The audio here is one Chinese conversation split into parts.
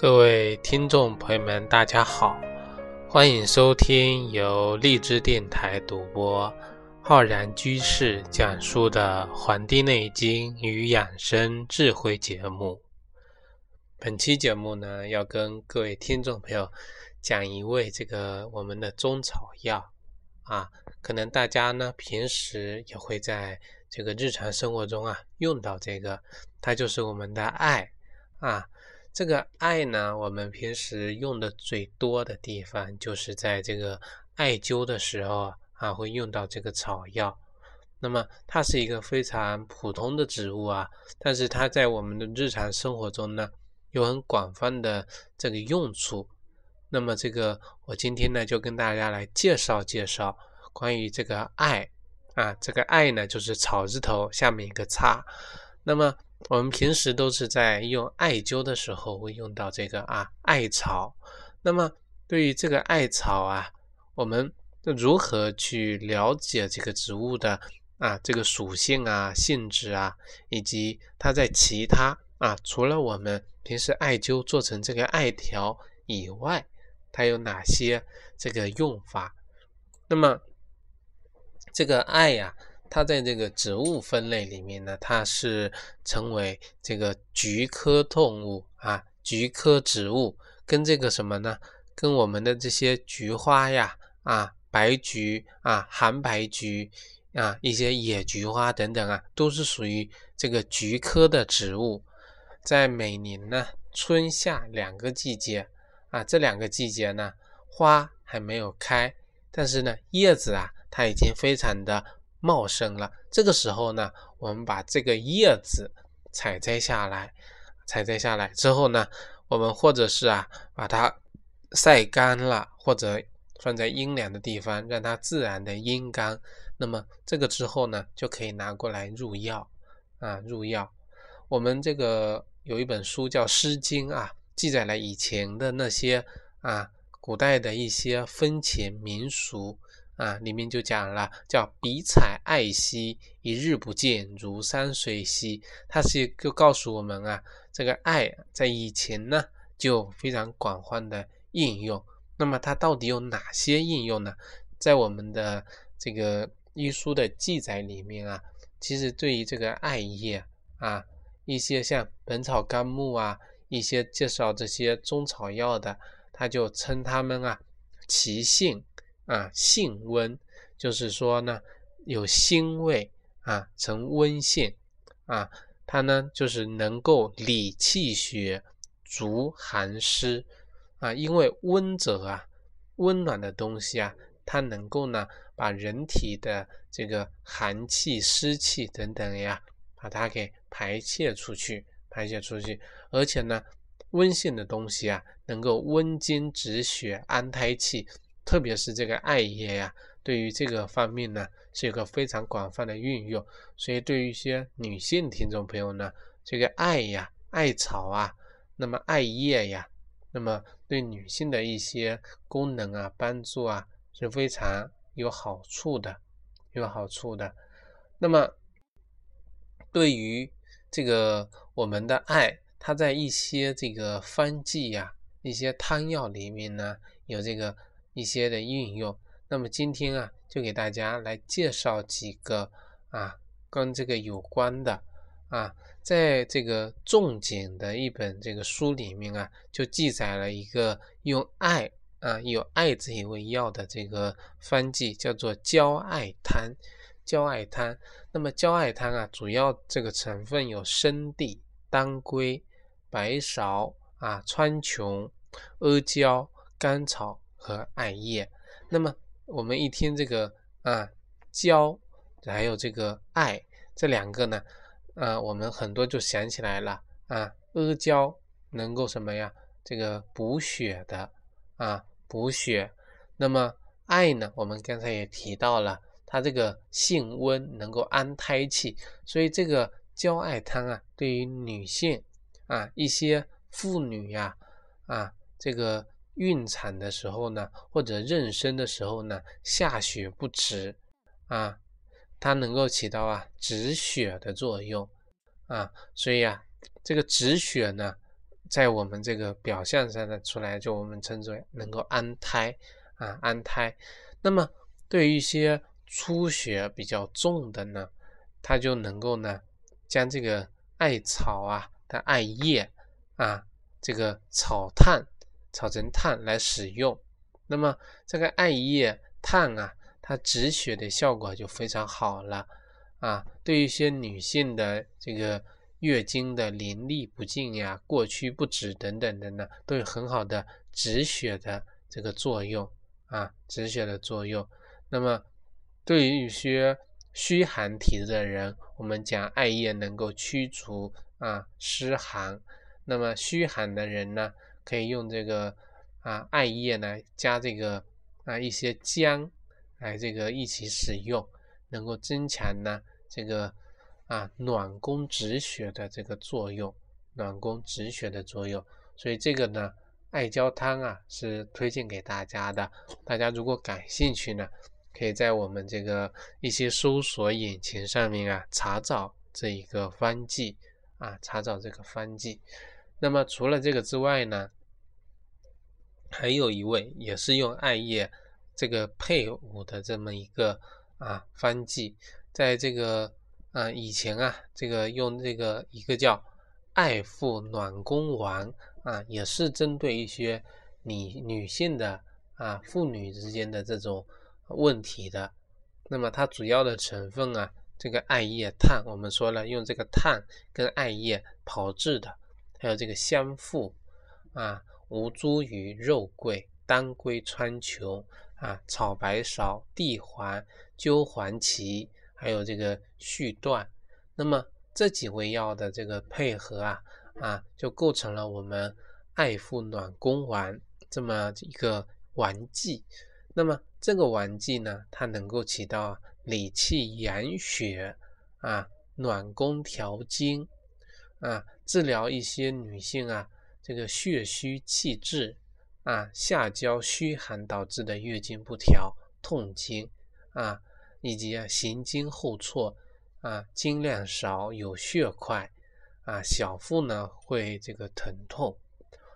各位听众朋友们，大家好，欢迎收听由荔枝电台独播、浩然居士讲述的《黄帝内经与养生智慧》节目。本期节目呢，要跟各位听众朋友讲一味这个我们的中草药啊，可能大家呢平时也会在这个日常生活中啊用到这个，它就是我们的艾啊。这个艾呢，我们平时用的最多的地方，就是在这个艾灸的时候啊，会用到这个草药。那么它是一个非常普通的植物啊，但是它在我们的日常生活中呢，有很广泛的这个用处。那么这个我今天呢，就跟大家来介绍介绍关于这个艾啊，这个艾呢，就是草字头下面一个叉。那么我们平时都是在用艾灸的时候会用到这个啊艾草。那么对于这个艾草啊，我们如何去了解这个植物的啊这个属性啊性质啊，以及它在其他啊除了我们平时艾灸做成这个艾条以外，它有哪些这个用法？那么这个艾呀。它在这个植物分类里面呢，它是称为这个菊科动物啊，菊科植物，跟这个什么呢？跟我们的这些菊花呀，啊，白菊啊，寒白菊啊，一些野菊花等等啊，都是属于这个菊科的植物。在每年呢春夏两个季节啊，这两个季节呢，花还没有开，但是呢，叶子啊，它已经非常的。茂盛了，这个时候呢，我们把这个叶子采摘下来，采摘下来之后呢，我们或者是啊，把它晒干了，或者放在阴凉的地方，让它自然的阴干。那么这个之后呢，就可以拿过来入药啊，入药。我们这个有一本书叫《诗经》啊，记载了以前的那些啊，古代的一些风情民俗。啊，里面就讲了，叫比采艾兮，一日不见，如山水兮。它是就告诉我们啊，这个艾在以前呢就非常广泛的应用。那么它到底有哪些应用呢？在我们的这个医书的记载里面啊，其实对于这个艾叶啊，一些像《本草纲目》啊，一些介绍这些中草药的，他就称它们啊，其性。啊，性温，就是说呢，有腥味啊，成温性啊，它呢就是能够理气血、逐寒湿啊，因为温者啊，温暖的东西啊，它能够呢把人体的这个寒气、湿气等等呀，把它给排泄出去，排泄出去，而且呢，温性的东西啊，能够温经止血、安胎气。特别是这个艾叶呀，对于这个方面呢，是有个非常广泛的运用。所以对于一些女性听众朋友呢，这个艾呀、艾草啊，那么艾叶呀，那么对女性的一些功能啊、帮助啊，是非常有好处的，有好处的。那么对于这个我们的艾，它在一些这个方剂呀、一些汤药里面呢，有这个。一些的运用，那么今天啊，就给大家来介绍几个啊，跟这个有关的啊，在这个仲景的一本这个书里面啊，就记载了一个用艾啊，有艾这一味药的这个方剂，叫做焦艾汤。焦艾汤，那么焦艾汤啊，主要这个成分有生地、当归、白芍啊、川穹、阿胶、甘草。和艾叶，那么我们一听这个啊焦，还有这个艾这两个呢，啊我们很多就想起来了啊阿胶能够什么呀？这个补血的啊补血，那么艾呢，我们刚才也提到了，它这个性温，能够安胎气，所以这个焦艾汤啊，对于女性啊一些妇女呀啊这个。孕产的时候呢，或者妊娠的时候呢，下血不止啊，它能够起到啊止血的作用啊，所以啊，这个止血呢，在我们这个表象上呢出来，就我们称之为能够安胎啊，安胎。那么对于一些出血比较重的呢，它就能够呢将这个艾草啊的艾叶啊，这个草炭炒成炭来使用。那么这个艾叶炭啊，它止血的效果就非常好了啊。对于一些女性的这个。月经的淋漓不尽呀、过虚不止等等的呢，都有很好的止血的这个作用啊，止血的作用。那么，对于一些虚寒体质的人，我们讲艾叶能够驱除啊湿寒。那么虚寒的人呢，可以用这个啊艾叶呢加这个啊一些姜来这个一起使用，能够增强呢这个。啊，暖宫止血的这个作用，暖宫止血的作用，所以这个呢，艾胶汤啊是推荐给大家的。大家如果感兴趣呢，可以在我们这个一些搜索引擎上面啊查找这一个方剂啊，查找这个方剂。那么除了这个之外呢，还有一位也是用艾叶这个配伍的这么一个啊方剂，在这个。啊，以前啊，这个用这个一个叫艾附暖宫丸啊，也是针对一些女女性的啊妇女之间的这种问题的。那么它主要的成分啊，这个艾叶炭，我们说了用这个炭跟艾叶炮制的，还有这个香附啊，吴茱萸、肉桂、当归、川穹啊，草白芍、地黄、灸黄芪。还有这个续断，那么这几味药的这个配合啊啊，就构成了我们艾附暖宫丸这么一个丸剂。那么这个丸剂呢，它能够起到理气养血啊、暖宫调经啊、治疗一些女性啊这个血虚气滞啊、下焦虚寒导致的月经不调、痛经啊。以及啊，行经后挫啊，经量少，有血块啊，小腹呢会这个疼痛，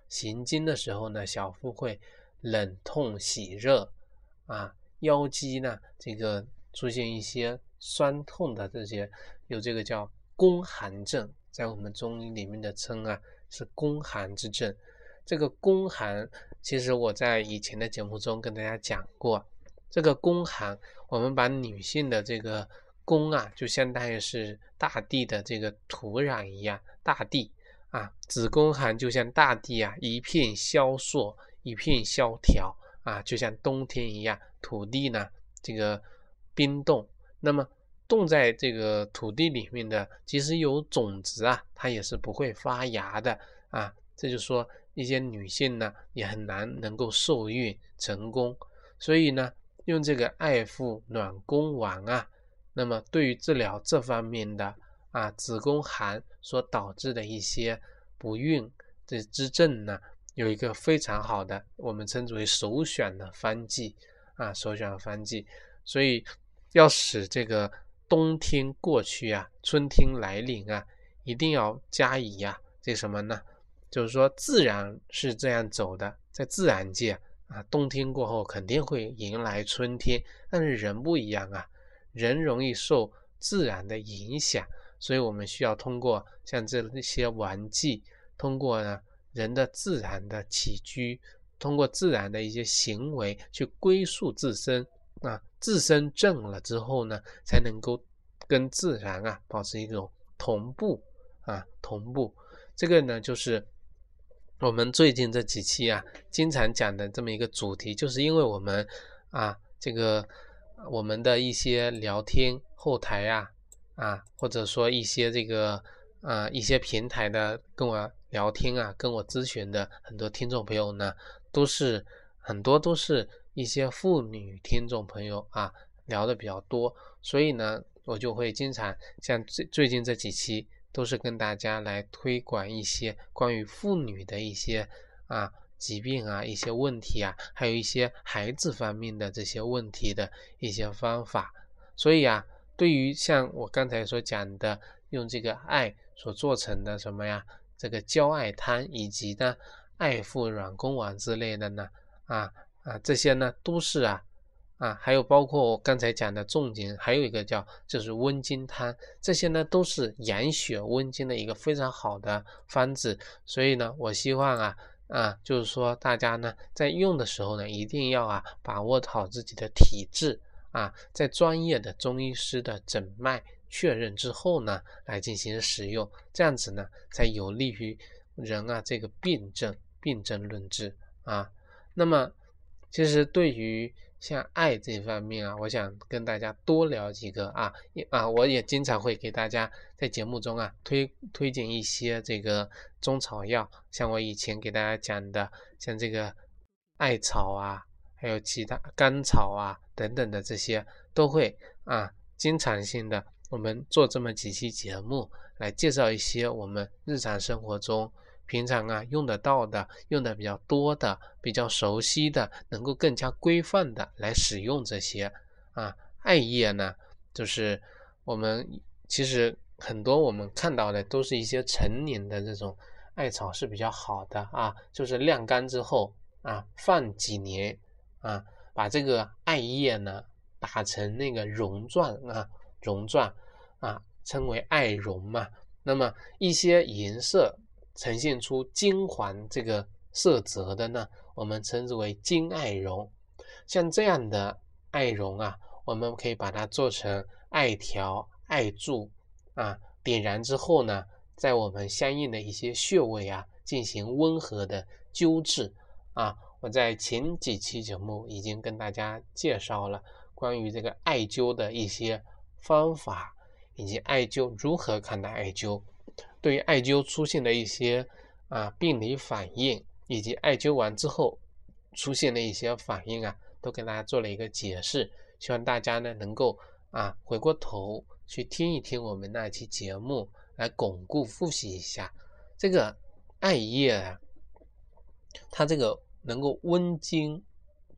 行经的时候呢，小腹会冷痛喜热啊，腰肌呢这个出现一些酸痛的这些，有这个叫宫寒症，在我们中医里面的称啊是宫寒之症。这个宫寒，其实我在以前的节目中跟大家讲过。这个宫寒，我们把女性的这个宫啊，就相当于是大地的这个土壤一样，大地啊，子宫寒就像大地啊，一片萧索，一片萧条啊，就像冬天一样，土地呢这个冰冻，那么冻在这个土地里面的，即使有种子啊，它也是不会发芽的啊，这就说一些女性呢，也很难能够受孕成功，所以呢。用这个爱妇暖宫丸啊，那么对于治疗这方面的啊子宫寒所导致的一些不孕的之症呢，有一个非常好的，我们称之为首选的方剂啊，首选的方剂。所以要使这个冬天过去啊，春天来临啊，一定要加以呀，这什么呢？就是说自然是这样走的，在自然界。啊，冬天过后肯定会迎来春天，但是人不一样啊，人容易受自然的影响，所以我们需要通过像这些玩具，通过呢人的自然的起居，通过自然的一些行为去归宿自身啊，自身正了之后呢，才能够跟自然啊保持一种同步啊，同步，这个呢就是。我们最近这几期啊，经常讲的这么一个主题，就是因为我们啊，这个我们的一些聊天后台啊，啊，或者说一些这个啊一些平台的跟我聊天啊，跟我咨询的很多听众朋友呢，都是很多都是一些妇女听众朋友啊，聊的比较多，所以呢，我就会经常像最最近这几期。都是跟大家来推广一些关于妇女的一些啊疾病啊一些问题啊，还有一些孩子方面的这些问题的一些方法。所以啊，对于像我刚才所讲的，用这个艾所做成的什么呀，这个焦艾汤以及呢艾附软宫丸之类的呢，啊啊这些呢都是啊啊，还有包括我刚才讲的重金，还有一个叫就是温经汤，这些呢都是养血温经的一个非常好的方子，所以呢，我希望啊。啊，就是说大家呢在用的时候呢，一定要啊把握好自己的体质啊，在专业的中医师的诊脉确认之后呢，来进行使用，这样子呢才有利于人啊这个病症病症论治啊。那么其实对于像爱这方面啊，我想跟大家多聊几个啊，啊，我也经常会给大家在节目中啊推推荐一些这个中草药，像我以前给大家讲的，像这个艾草啊，还有其他甘草啊等等的这些，都会啊经常性的我们做这么几期节目来介绍一些我们日常生活中。平常啊用得到的、用的比较多的、比较熟悉的、能够更加规范的来使用这些啊艾叶呢，就是我们其实很多我们看到的都是一些成年的这种艾草是比较好的啊，就是晾干之后啊放几年啊，把这个艾叶呢打成那个绒状啊绒状啊，称为艾绒嘛。那么一些颜色。呈现出金黄这个色泽的呢，我们称之为金艾绒。像这样的艾绒啊，我们可以把它做成艾条、艾柱啊，点燃之后呢，在我们相应的一些穴位啊，进行温和的灸治啊。我在前几期节目已经跟大家介绍了关于这个艾灸的一些方法，以及艾灸如何看待艾灸。对于艾灸出现的一些啊病理反应，以及艾灸完之后出现的一些反应啊，都跟大家做了一个解释。希望大家呢能够啊回过头去听一听我们那期节目，来巩固复习一下这个艾叶啊，它这个能够温经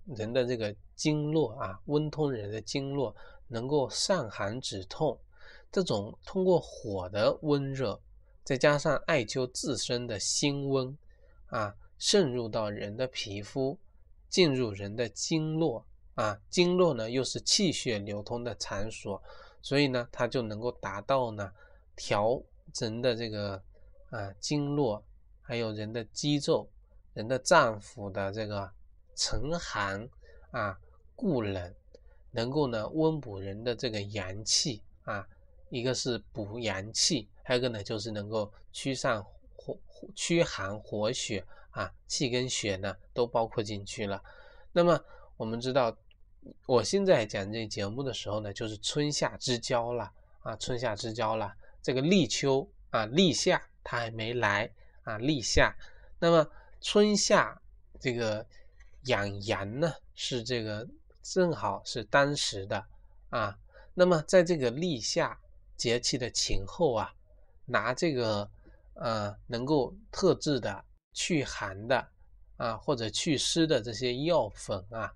人的这个经络啊，温通人的经络，能够散寒止痛。这种通过火的温热。再加上艾灸自身的辛温啊，渗入到人的皮肤，进入人的经络啊，经络呢又是气血流通的场所，所以呢，它就能够达到呢调人的这个啊经络，还有人的肌肉、人的脏腑的这个沉寒啊固冷，能够呢温补人的这个阳气啊，一个是补阳气。还有一个呢，就是能够驱散活驱寒活血啊，气跟血呢都包括进去了。那么我们知道，我现在讲这节目的时候呢，就是春夏之交了啊，春夏之交了。这个立秋啊，立夏它还没来啊，立夏。那么春夏这个养阳呢，是这个正好是当时的啊。那么在这个立夏节气的前后啊。拿这个呃能够特制的祛寒的啊或者祛湿的这些药粉啊，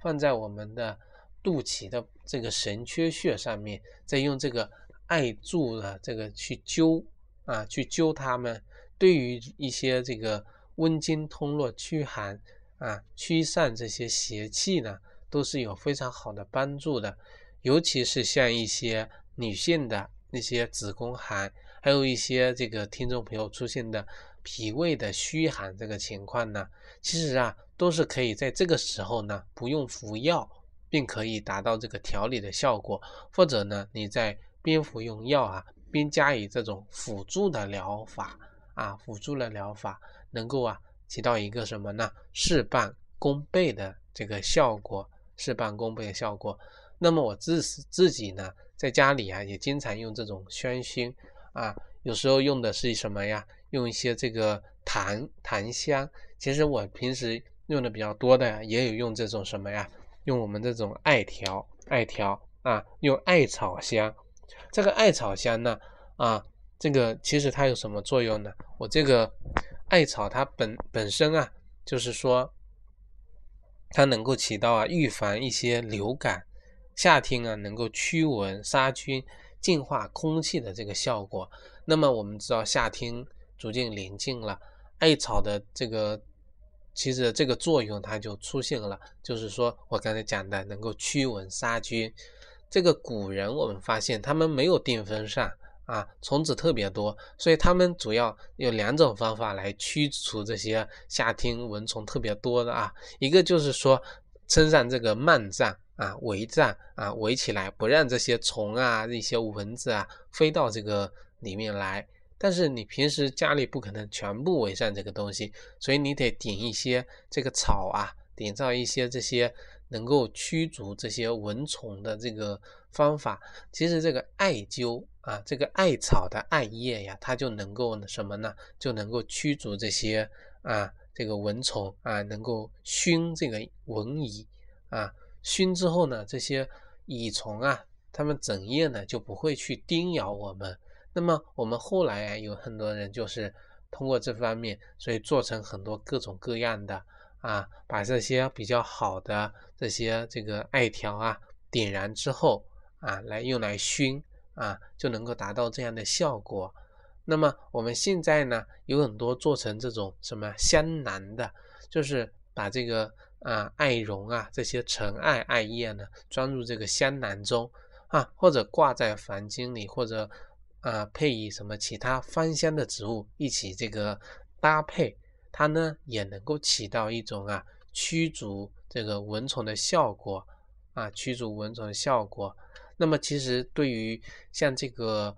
放在我们的肚脐的这个神阙穴上面，再用这个艾柱的这个去灸啊去灸它们，对于一些这个温经通络、驱寒啊驱散这些邪气呢，都是有非常好的帮助的。尤其是像一些女性的那些子宫寒。还有一些这个听众朋友出现的脾胃的虚寒这个情况呢，其实啊都是可以在这个时候呢不用服药，并可以达到这个调理的效果，或者呢你在边服用药啊边加以这种辅助的疗法啊辅助的疗法，能够啊起到一个什么呢事半功倍的这个效果，事半功倍的效果。那么我自自己呢在家里啊也经常用这种宣熏。啊，有时候用的是什么呀？用一些这个檀檀香。其实我平时用的比较多的，也有用这种什么呀？用我们这种艾条，艾条啊，用艾草香。这个艾草香呢，啊，这个其实它有什么作用呢？我这个艾草它本本身啊，就是说它能够起到啊预防一些流感，夏天啊能够驱蚊杀菌。净化空气的这个效果，那么我们知道夏天逐渐临近了。艾草的这个其实这个作用它就出现了，就是说我刚才讲的能够驱蚊杀菌。这个古人我们发现他们没有电风扇啊，虫子特别多，所以他们主要有两种方法来驱除这些夏天蚊虫特别多的啊，一个就是说撑上这个幔帐啊，围帐啊，围起来不让这些虫啊、一些蚊子啊飞到这个里面来。但是你平时家里不可能全部围上这个东西，所以你得点一些这个草啊，点上一些这些能够驱逐这些蚊虫的这个方法。其实这个艾灸啊，这个艾草的艾叶呀，它就能够什么呢？就能够驱逐这些啊这个蚊虫啊，能够熏这个蚊蚁啊，熏之后呢，这些蚁虫啊，它们整夜呢就不会去叮咬我们。那么我们后来啊，有很多人就是通过这方面，所以做成很多各种各样的啊，把这些比较好的这些这个艾条啊点燃之后啊，来用来熏啊，就能够达到这样的效果。那么我们现在呢，有很多做成这种什么香囊的，就是把这个啊艾绒啊这些陈艾艾叶呢装入这个香囊中啊，或者挂在房间里，或者。啊，配以什么其他芳香的植物一起这个搭配，它呢也能够起到一种啊驱逐这个蚊虫的效果啊，驱逐蚊虫的效果。那么其实对于像这个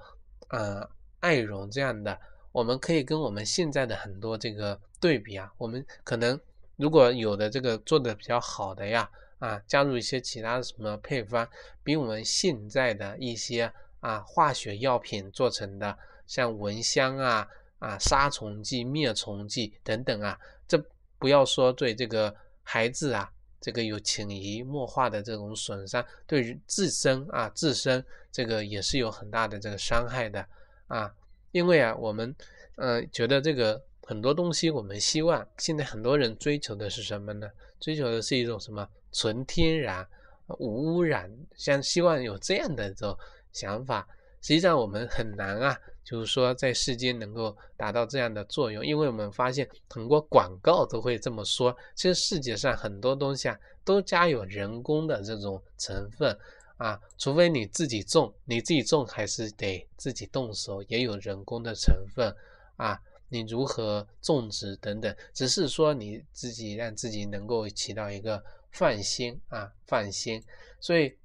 呃艾绒这样的，我们可以跟我们现在的很多这个对比啊，我们可能如果有的这个做的比较好的呀啊，加入一些其他的什么配方，比我们现在的一些。啊，化学药品做成的，像蚊香啊、啊杀虫剂、灭虫剂等等啊，这不要说对这个孩子啊，这个有潜移默化的这种损伤，对于自身啊自身这个也是有很大的这个伤害的啊。因为啊，我们呃觉得这个很多东西，我们希望现在很多人追求的是什么呢？追求的是一种什么纯天然、无污染，像希望有这样的这种。想法实际上我们很难啊，就是说在世间能够达到这样的作用，因为我们发现很多广告都会这么说。其实世界上很多东西啊，都加有人工的这种成分啊，除非你自己种，你自己种还是得自己动手，也有人工的成分啊。你如何种植等等，只是说你自己让自己能够起到一个放心啊，放心。所以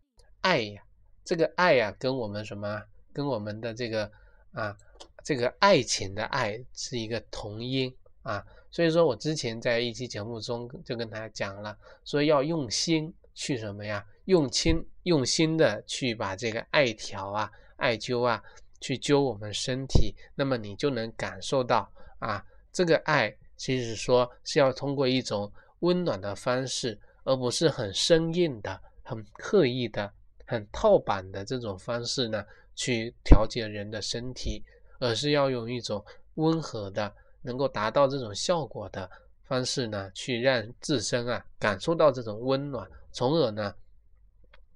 爱呀。这个爱呀，跟我们什么？跟我们的这个啊，这个爱情的爱是一个同音啊。所以说我之前在一期节目中就跟大家讲了，说要用心去什么呀？用心用心的去把这个艾条啊、艾灸啊，去灸我们身体，那么你就能感受到啊，这个爱其实说是要通过一种温暖的方式，而不是很生硬的、很刻意的。很套版的这种方式呢，去调节人的身体，而是要用一种温和的，能够达到这种效果的方式呢，去让自身啊感受到这种温暖，从而呢，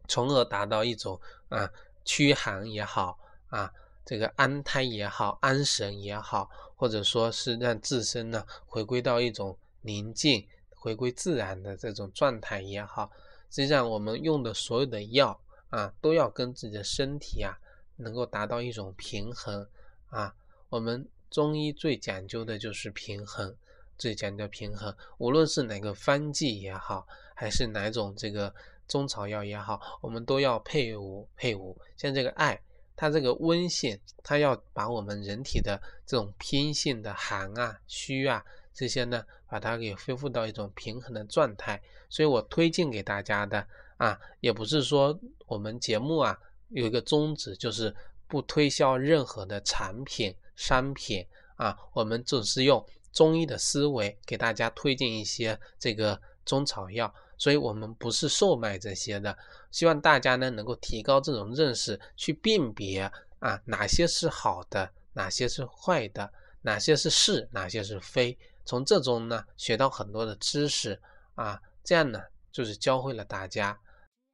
从而达到一种啊驱寒也好啊，这个安胎也好，安神也好，或者说是让自身呢回归到一种宁静、回归自然的这种状态也好，实际上我们用的所有的药。啊，都要跟自己的身体啊，能够达到一种平衡啊。我们中医最讲究的就是平衡，最讲究平衡。无论是哪个方剂也好，还是哪种这个中草药也好，我们都要配伍配伍。像这个艾，它这个温性，它要把我们人体的这种偏性的寒啊、虚啊这些呢，把它给恢复到一种平衡的状态。所以我推荐给大家的。啊，也不是说我们节目啊有一个宗旨，就是不推销任何的产品商品啊，我们只是用中医的思维给大家推荐一些这个中草药，所以我们不是售卖这些的，希望大家呢能够提高这种认识，去辨别啊哪些是好的，哪些是坏的，哪些是是，哪些是非，从这中呢学到很多的知识啊，这样呢就是教会了大家。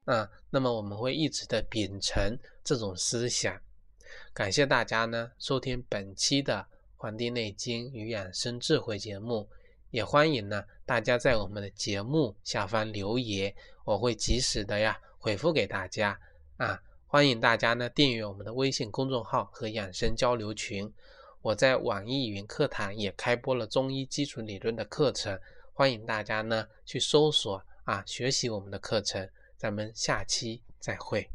啊，那么我们会一直的秉承这种思想。感谢大家呢收听本期的黄帝内经与养生智慧》节目。也欢迎呢大家在我们的节目下方留言，我会及时的呀回复给大家啊。欢迎大家呢订阅我们的微信公众号和养生交流群。我在网易云课堂也开播了中医基础理论的课程，欢迎大家呢去搜索啊学习我们的课程。咱们下期再会。